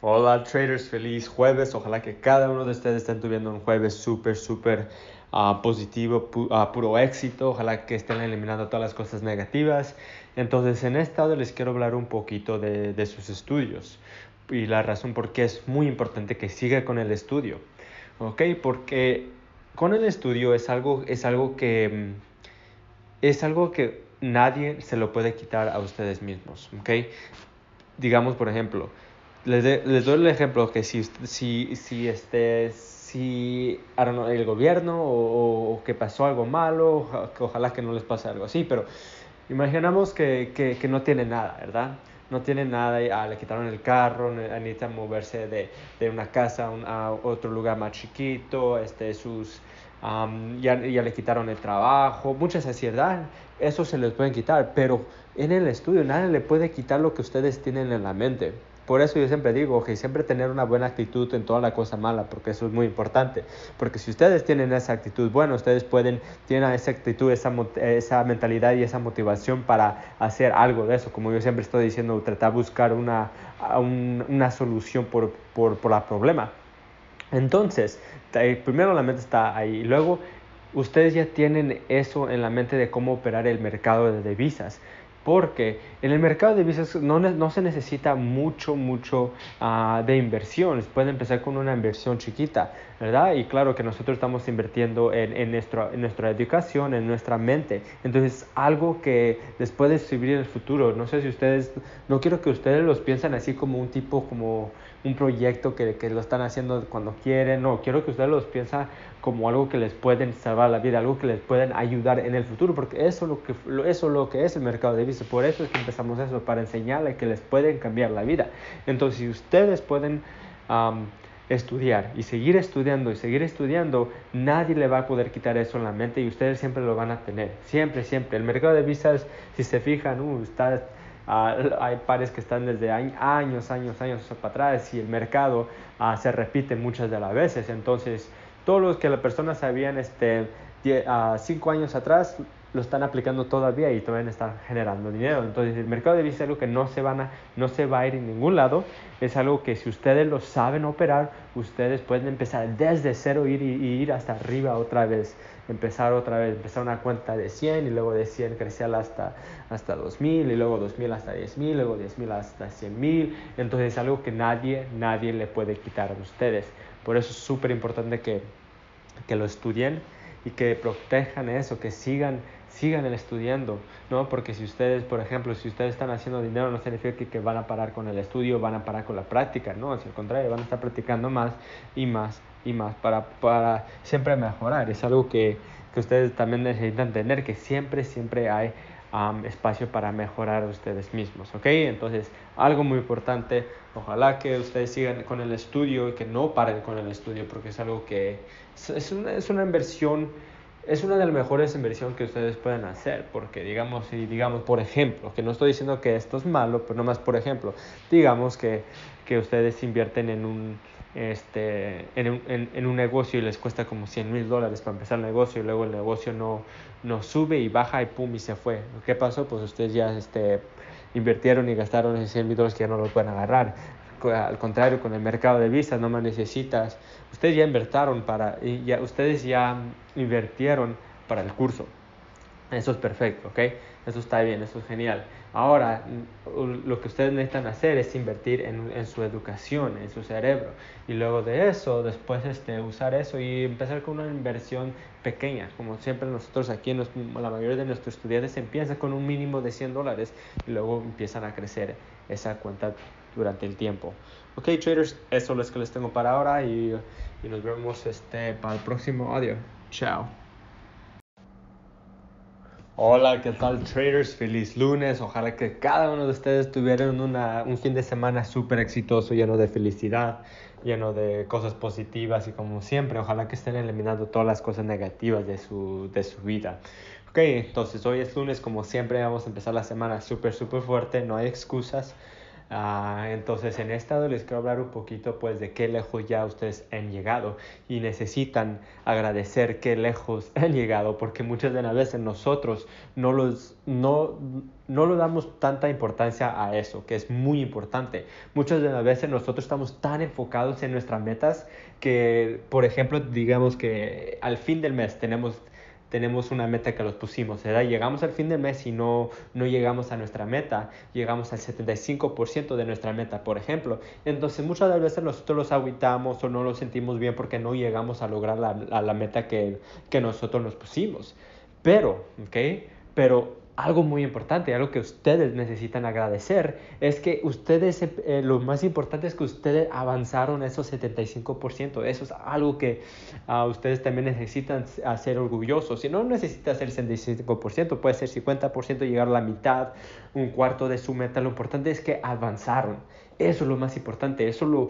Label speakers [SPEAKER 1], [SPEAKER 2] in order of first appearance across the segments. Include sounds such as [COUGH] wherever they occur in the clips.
[SPEAKER 1] Hola traders, feliz jueves. Ojalá que cada uno de ustedes estén tuviendo un jueves súper, súper ah, positivo, uh, puro éxito. Ojalá que estén eliminando todas las cosas negativas. Entonces, en este audio les quiero hablar un poquito de, de sus estudios y la razón por qué es muy importante que siga con el estudio. ¿Ok? Porque con el estudio es algo, es algo que mm, es algo que nadie se lo puede quitar a ustedes mismos. ¿Ok? Digamos, por ejemplo, les, les doy el ejemplo que si, si, si, este, si el gobierno o, que pasó algo malo, ojalá que no les pase algo así, pero imaginamos que, que, que no tiene nada, ¿verdad? No tiene nada, ah, le quitaron el carro, necesitan moverse de, de una casa a, otro lugar más chiquito, este, sus, ya, ya, le quitaron el trabajo, muchas ansiedades, eso se les pueden quitar, pero en el estudio nadie le puede quitar lo que ustedes tienen en la mente. Por eso yo siempre digo que siempre tener una buena actitud en toda la cosa mala, porque eso es muy importante. Porque si ustedes tienen esa actitud bueno, ustedes pueden, tienen esa actitud, esa, esa mentalidad y esa motivación para hacer algo de eso. Como yo siempre estoy diciendo, tratar de buscar una, una solución por, por, por el problema. Entonces, primero la mente está ahí. Luego, ustedes ya tienen eso en la mente de cómo operar el mercado de divisas porque en el mercado de divisas no, no se necesita mucho, mucho uh, de inversiones. Pueden empezar con una inversión chiquita, ¿verdad? Y claro que nosotros estamos invirtiendo en, en, nuestra, en nuestra educación, en nuestra mente. Entonces, algo que les puede servir en el futuro. No sé si ustedes, no quiero que ustedes los piensen así como un tipo, como un proyecto que, que lo están haciendo cuando quieren. No, quiero que ustedes los piensen como algo que les pueden salvar la vida, algo que les pueden ayudar en el futuro, porque eso es lo que, eso es, lo que es el mercado de divisas. Por eso es que empezamos eso, para enseñarles que les pueden cambiar la vida. Entonces, si ustedes pueden estudiar y seguir estudiando y seguir estudiando, nadie le va a poder quitar eso en la mente y ustedes siempre lo van a tener. Siempre, siempre. El mercado de divisas, si se fijan, uh, está Ah, hay pares que están desde años, años, años para atrás y el mercado ah, se repite muchas de las veces. Entonces, todos los que la persona sabían este, uh, cinco años atrás lo están aplicando todavía y todavía están generando dinero. Entonces el mercado de divisas es algo que no se, van a, no se va a ir en ningún lado. Es algo que si ustedes lo saben operar, ustedes pueden empezar desde cero ir y, ir hasta arriba otra vez. Empezar otra vez, empezar una cuenta de 100 y luego de 100 crecer hasta, hasta 2000 y luego 2000 hasta 10000, luego 10000 hasta 100,000. Entonces es algo que nadie, nadie le puede quitar a ustedes. Por eso es súper importante que, que lo estudien y que protejan eso, que sigan sigan estudiando, ¿no? Porque si ustedes, por ejemplo, si ustedes están haciendo dinero, no significa que, que van a parar con el estudio, van a parar con la práctica, ¿no? Al contrario, van a estar practicando más y más y más para, para siempre mejorar. Es algo que, que ustedes también necesitan tener, que siempre, siempre hay espacio para mejorar ustedes mismos, ¿ok? Entonces, algo muy importante, ojalá que ustedes sigan con el estudio y que no paren con el estudio, porque es algo que es una, es una inversión es una de las mejores inversiones que ustedes pueden hacer, porque digamos, si digamos, por ejemplo, que no estoy diciendo que esto es malo, pero nomás por ejemplo, digamos que, que ustedes invierten en un, este, en un, en, un negocio y les cuesta como 100 mil dólares para empezar el negocio y luego el negocio no, no sube y baja y pum y se fue. ¿Qué pasó? Pues ustedes ya este, invirtieron y gastaron esos 100 mil dólares que ya no los pueden agarrar al contrario, con el mercado de visas no más necesitas. Ustedes ya invirtieron para, ya, ustedes ya invirtieron para el curso. Eso es perfecto, ¿ok? Eso está bien, eso es genial. Ahora, lo que ustedes necesitan hacer es invertir en, en, su educación, en su cerebro. Y luego de eso, después este, usar eso y empezar con una inversión pequeña. Como siempre nosotros aquí, la mayoría de nuestros estudiantes empiezan con un mínimo de 100 dólares y luego empiezan a crecer esa cuenta durante el tiempo. Ok, traders, eso es lo que les tengo para ahora y, y nos vemos este, para el próximo audio. Chao. Hola, ¿qué tal traders? Feliz lunes. Ojalá que cada uno de ustedes tuvieran una, un fin de semana súper exitoso, lleno de felicidad, lleno de cosas positivas y como siempre, ojalá que estén eliminando todas las cosas negativas de su, de su vida. Ok, entonces hoy es lunes, como siempre, vamos a empezar la semana súper, súper fuerte, no hay excusas. Ah, entonces en esta les quiero hablar un poquito pues de qué lejos ya ustedes han llegado y necesitan agradecer qué lejos [LAUGHS] han llegado porque muchas de las veces nosotros no los no no le damos tanta importancia a eso, que es muy importante. Muchas de las veces nosotros estamos tan enfocados en nuestras metas que, por ejemplo, digamos que al fin del mes tenemos tenemos una meta que los pusimos. Llegamos al fin del mes y no, no llegamos a nuestra meta, llegamos al 75% de nuestra meta, por ejemplo. Entonces muchas veces nosotros los aguitamos o no los sentimos bien porque no llegamos a lograr la, la meta que, que nosotros nos pusimos. Pero, ¿ok? Pero algo muy importante, algo que ustedes necesitan agradecer, es que ustedes, eh, lo más importante es que ustedes avanzaron esos 75%. Eso es algo que uh, ustedes también necesitan hacer orgullosos. Si no necesita ser 65%, puede ser 50%, llegar a la mitad, un cuarto de su meta. Lo importante es que avanzaron. Eso es lo más importante. Eso lo,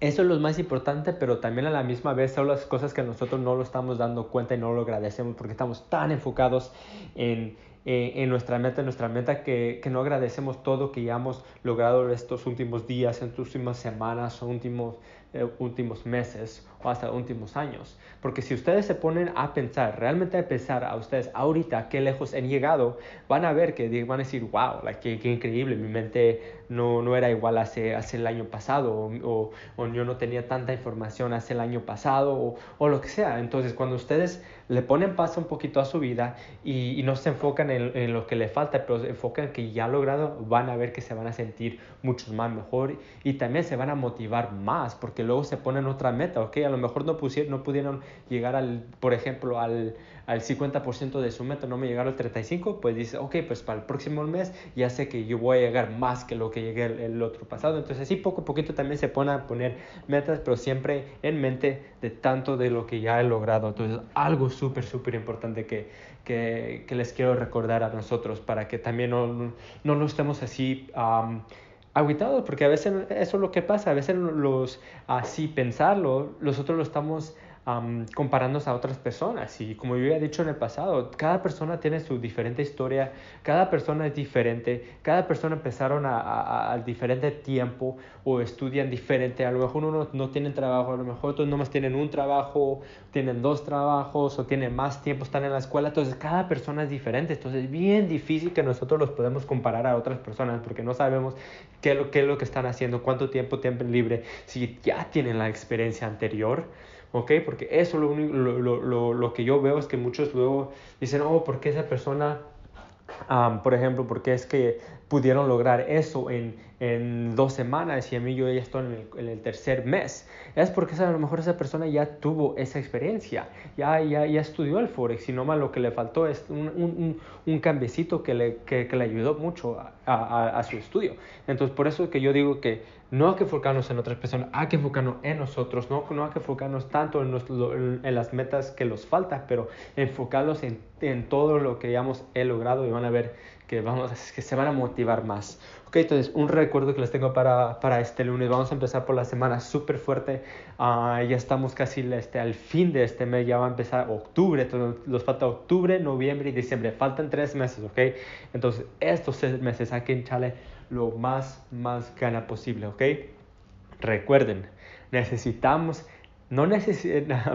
[SPEAKER 1] eso es lo más importante, pero también a la misma vez son las cosas que nosotros no lo estamos dando cuenta y no lo agradecemos porque estamos tan enfocados en, eh, en nuestra meta, en nuestra meta, que, que, no agradecemos todo que ya hemos logrado estos últimos días, en estas últimas semanas últimos, eh, últimos meses o hasta últimos años. Porque si ustedes se ponen a pensar, realmente a pensar a ustedes ahorita qué lejos han llegado, van a ver que van a decir, wow, like, qué, qué, increíble, mi mente no, no era igual hace, hace el año pasado o, o, yo no tenía tanta información hace el año pasado o, o, lo que sea. Entonces, cuando ustedes le ponen paso un poquito a su vida y, y no se enfocan en en, lo que le falta, pero se enfocan en que ya ha logrado, van a ver que se van a sentir mucho más mejor y también se van a motivar más porque luego se ponen otra meta, ¿ok? A lo mejor no, pusieron, no pudieron llegar al, por ejemplo, al, al 50% de su meta, no me llegaron al 35%, pues dice, ok, pues para el próximo mes ya sé que yo voy a llegar más que lo que llegué el, otro pasado. Entonces así poco a poquito también se pone a poner metas, pero siempre en mente de tanto de lo que ya he logrado. Entonces algo súper, súper importante que, que, que les quiero recordar a nosotros para que también no, no, no estemos así um, aguitados, porque a veces eso es lo que pasa, a veces los así pensarlo, nosotros lo estamos um, comparándose a otras personas. Y como yo ya he dicho en el pasado, cada persona tiene su diferente historia, cada persona es diferente, cada persona empezaron a, diferente tiempo o estudian diferente. A lo mejor uno no, tiene trabajo, a lo mejor otros nomás tienen un trabajo, tienen dos trabajos o tienen más tiempo, están en la escuela. Entonces cada persona es diferente. Entonces es bien difícil que nosotros los podemos comparar a otras personas porque no sabemos qué qué es lo que están haciendo, cuánto tiempo tienen libre, si ya tienen la experiencia anterior. ¿Ok? Porque eso lo, lo, lo, lo, que yo veo es que muchos luego dicen, oh, ¿por qué esa persona, um, por ejemplo, por qué es que pudieron lograr eso en, en dos semanas y a mí yo ya estoy en el, en el, tercer mes. Es porque a lo mejor esa persona ya tuvo esa experiencia, ya, ya, ya estudió el Forex y más lo que le faltó es un, un, un cambecito que le, que, que, le ayudó mucho a, a, a, su estudio. Entonces por eso que yo digo que no hay que enfocarnos en otras personas, hay que enfocarnos en nosotros, no, no hay que enfocarnos tanto en, los, en las metas que nos faltan, pero enfocarlos en, en todo lo que ya hemos logrado y van a ver que, vamos, que se van a motivar más. Ok, entonces un recuerdo que les tengo para, para este lunes. Vamos a empezar por la semana súper fuerte. Uh, ya estamos casi este, al fin de este mes. Ya va a empezar octubre. Entonces nos falta octubre, noviembre y diciembre. Faltan tres meses, ok. Entonces estos tres meses hay que echarle lo más, más gana posible, ok. Recuerden, necesitamos [LAUGHS] no,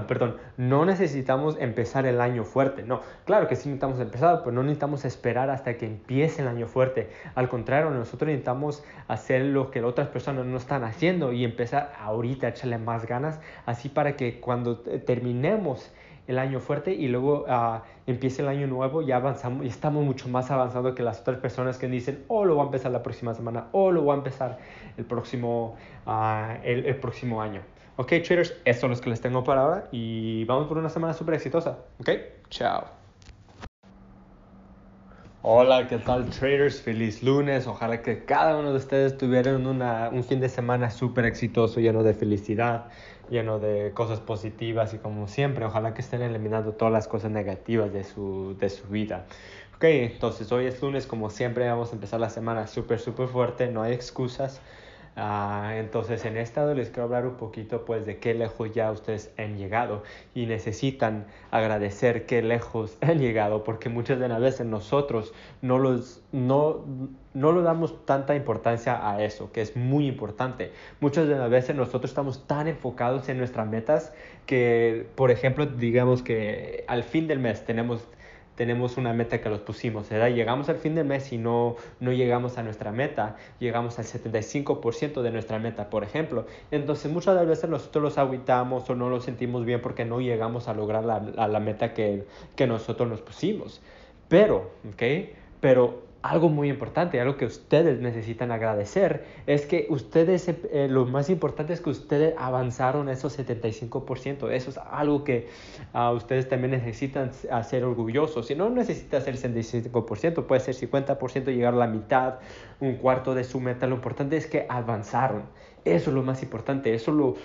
[SPEAKER 1] perdón, no necesitamos empezar el año fuerte. No, claro que sí necesitamos empezar, pero no necesitamos esperar hasta que empiece el año fuerte. Al contrario, nosotros necesitamos hacer lo que otras personas no están haciendo y empezar ahorita a echarle más ganas, así para que cuando terminemos el año fuerte y luego uh, empiece el año nuevo, ya avanzamos y estamos mucho más avanzados que las otras personas que dicen, oh, lo voy a empezar la próxima semana, oh, lo voy a empezar el próximo, uh, el, el próximo año. Ok, traders, eso es lo que les tengo para ahora y vamos por una semana súper exitosa. Ok, chao. Hola, ¿qué tal traders? Feliz lunes. Ojalá que cada uno de ustedes tuvieran una, un fin de semana súper exitoso, lleno de felicidad, lleno de cosas positivas y como siempre, ojalá que estén eliminando todas las cosas negativas de su, de su vida. Ok, entonces hoy es lunes, como siempre, vamos a empezar la semana súper, súper fuerte, no hay excusas. Ah, entonces en estado les quiero hablar un poquito pues de qué lejos ya ustedes han llegado y necesitan agradecer qué lejos [LAUGHS] han llegado porque muchas de las veces nosotros no los no no le damos tanta importancia a eso, que es muy importante. Muchas de las veces nosotros estamos tan enfocados en nuestras metas que, por ejemplo, digamos que al fin del mes tenemos tenemos una meta que los pusimos, ¿verdad? Llegamos al fin del mes y no, no llegamos a nuestra meta, llegamos al 75% de nuestra meta, por ejemplo. Entonces muchas de las veces nosotros los aguitamos o no los sentimos bien porque no llegamos a lograr la, la meta que, que nosotros nos pusimos. Pero, ¿ok? Pero algo muy importante, algo que ustedes necesitan agradecer, es que ustedes, eh, lo más importante es que ustedes avanzaron esos 75%. Eso es algo que uh, ustedes también necesitan hacer orgullosos. Si no necesita hacer 65%, puede ser 50%, llegar a la mitad, un cuarto de su meta. Lo importante es que avanzaron. Eso es lo más importante. Eso lo,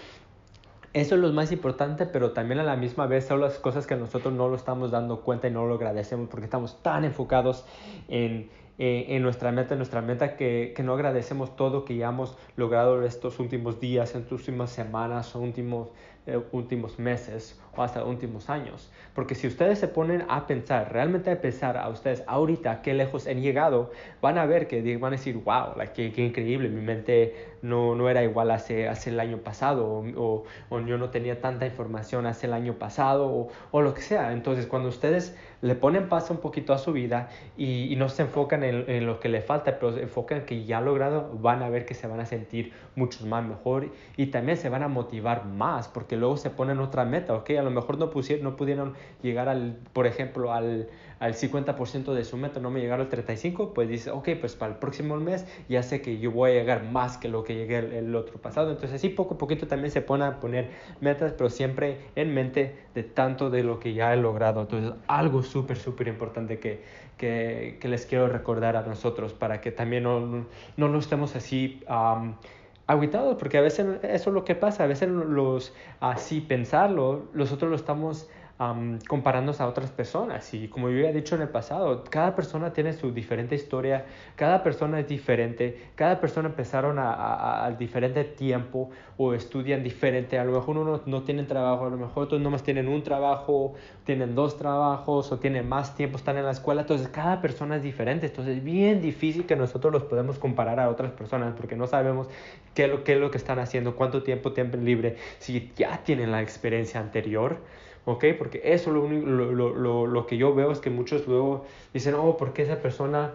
[SPEAKER 1] eso es lo más importante, pero también a la misma vez son las cosas que nosotros no lo estamos dando cuenta y no lo agradecemos porque estamos tan enfocados en eh, en nuestra meta, en nuestra meta que, que, no agradecemos todo que ya hemos logrado estos últimos días, en estas últimas semanas últimos, eh, últimos meses o hasta últimos años. Porque si ustedes se ponen a pensar, realmente a pensar a ustedes ahorita qué lejos han llegado, van a ver que van a decir, wow, like, qué, increíble, mi mente no, no era igual hace, hace el año pasado o, o, yo no tenía tanta información hace el año pasado o, o, lo que sea. Entonces cuando ustedes le ponen paso un poquito a su vida y, y no se enfocan en, en, lo que le falta, pero se enfocan en que ya logrado, van a ver que se van a sentir mucho más mejor y también se van a motivar más porque luego se ponen otra meta, ¿ok? A lo mejor no, pusieron, no pudieron llegar al, por ejemplo, al, al 50% de su meta, no me llegaron al 35%, pues dice, ok, pues para el próximo mes ya sé que yo voy a llegar más que lo que llegué el, otro pasado. Entonces así poco a poquito también se pone a poner metas, pero siempre en mente de tanto de lo que ya he logrado. Entonces algo súper, súper importante que, que, que, les quiero recordar a nosotros para que también no, no, no estemos así... aguitados, porque a veces eso es lo que pasa, a veces los así pensarlo, nosotros lo estamos um, comparándose a otras personas. Y como yo ya he dicho en el pasado, cada persona tiene su diferente historia, cada persona es diferente, cada persona empezaron a, diferente tiempo o estudian diferente. A lo mejor uno no, tiene trabajo, a lo mejor otros nomás tienen un trabajo, tienen dos trabajos o tienen más tiempo, están en la escuela. Entonces cada persona es diferente. Entonces es bien difícil que nosotros los podemos comparar a otras personas porque no sabemos qué lo, qué es lo que están haciendo, cuánto tiempo tienen libre, si ya tienen la experiencia anterior. ¿Ok? Porque eso lo, lo, lo, lo, que yo veo es que muchos luego dicen, oh, ¿por qué esa persona,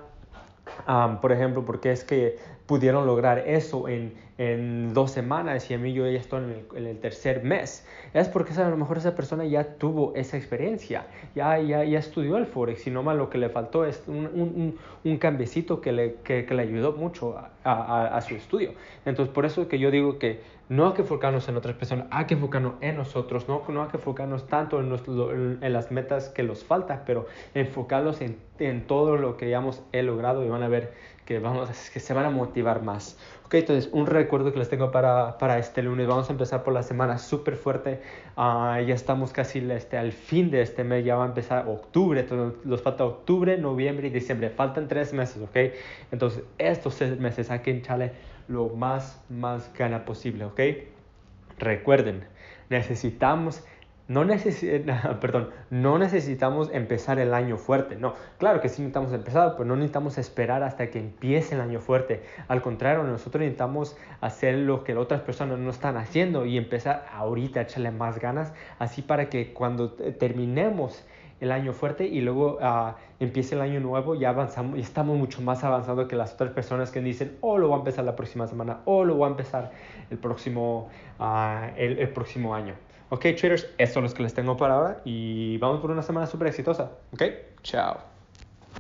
[SPEAKER 1] por ejemplo, por qué es que pudieron lograr eso en, en dos semanas y a mí yo ya estoy en el, tercer mes. Es porque a lo mejor esa persona ya tuvo esa experiencia, ya, ya, ya estudió el Forex y nomás lo que le faltó es un, un, un cambecito que le, que, que, le ayudó mucho a, a, su estudio. Entonces por eso que yo digo que no hay que enfocarnos en otras personas, hay que enfocarnos en nosotros, no, no hay que enfocarnos tanto en, nuestro, en, las metas que nos faltan, pero enfocarlos en, en todo lo que ya hemos logrado y van a ver que, vamos, que se van a motivar más. Ok, entonces un recuerdo que les tengo para, para este lunes. Vamos a empezar por la semana súper fuerte. Uh, ya estamos casi este, al fin de este mes, ya va a empezar octubre. Entonces nos falta octubre, noviembre y diciembre. Faltan tres meses, ok. Entonces estos seis meses hay que echarle lo más, más gana posible, ok. Recuerden, necesitamos no, [LAUGHS] perdón, no necesitamos empezar el año fuerte, no, claro que sí necesitamos empezar, pero no necesitamos esperar hasta que empiece el año fuerte. Al contrario, nosotros necesitamos hacer lo que otras personas no están haciendo y empezar ahorita a echarle más ganas, así para que cuando terminemos el año fuerte y luego uh, empiece el año nuevo, ya avanzamos y estamos mucho más avanzados que las otras personas que dicen, oh, lo voy a empezar la próxima semana, o oh, lo voy a empezar el próximo, el, el próximo año. Ok, traders, estos son los que les tengo para ahora y vamos por una semana súper exitosa. Ok, chao.